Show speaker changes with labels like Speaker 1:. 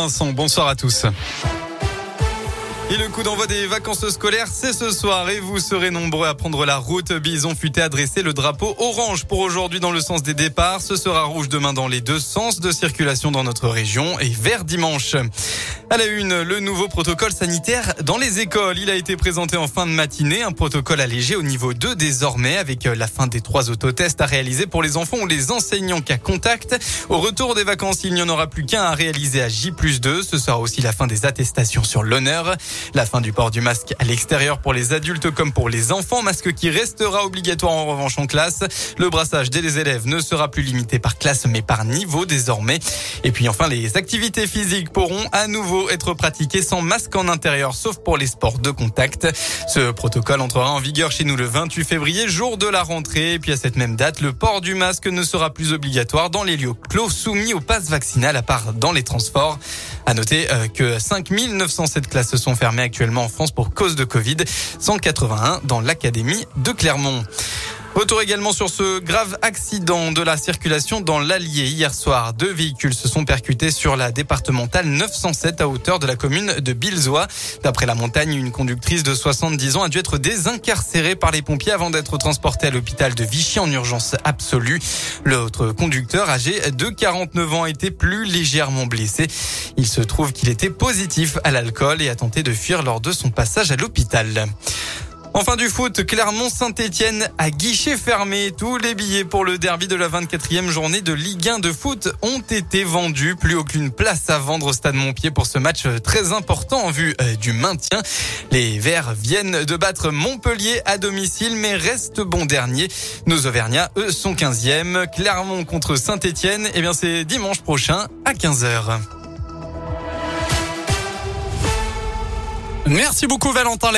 Speaker 1: Vincent, bonsoir à tous. Et le coup d'envoi des vacances scolaires, c'est ce soir et vous serez nombreux à prendre la route. Bison futé à le drapeau orange pour aujourd'hui dans le sens des départs. Ce sera rouge demain dans les deux sens de circulation dans notre région et vert dimanche. À la une, le nouveau protocole sanitaire dans les écoles. Il a été présenté en fin de matinée. Un protocole allégé au niveau 2 désormais avec la fin des trois autotests à réaliser pour les enfants ou les enseignants cas contact. Au retour des vacances, il n'y en aura plus qu'un à réaliser à J plus 2. Ce sera aussi la fin des attestations sur l'honneur. La fin du port du masque à l'extérieur pour les adultes comme pour les enfants, masque qui restera obligatoire en revanche en classe. Le brassage des élèves ne sera plus limité par classe mais par niveau désormais. Et puis enfin, les activités physiques pourront à nouveau être pratiquées sans masque en intérieur, sauf pour les sports de contact. Ce protocole entrera en vigueur chez nous le 28 février, jour de la rentrée. Puis à cette même date, le port du masque ne sera plus obligatoire dans les lieux clos soumis au pass vaccinal à part dans les transports. À noter euh, que 5907 classes sont fermées actuellement en France pour cause de Covid, 181 dans l'académie de Clermont. Retour également sur ce grave accident de la circulation dans l'Allier. Hier soir, deux véhicules se sont percutés sur la départementale 907 à hauteur de la commune de Bilzois. D'après la montagne, une conductrice de 70 ans a dû être désincarcérée par les pompiers avant d'être transportée à l'hôpital de Vichy en urgence absolue. L'autre conducteur, âgé de 49 ans, a été plus légèrement blessé. Il se trouve qu'il était positif à l'alcool et a tenté de fuir lors de son passage à l'hôpital. Enfin du foot, Clermont-Saint-Etienne à guichet fermé. Tous les billets pour le derby de la 24e journée de Ligue 1 de foot ont été vendus. Plus aucune place à vendre au stade Montpied pour ce match très important en vue euh, du maintien. Les Verts viennent de battre Montpellier à domicile mais restent bon dernier. Nos Auvergnats, eux, sont 15e. Clermont contre Saint-Etienne, eh bien c'est dimanche prochain à 15h. Merci beaucoup Valentin.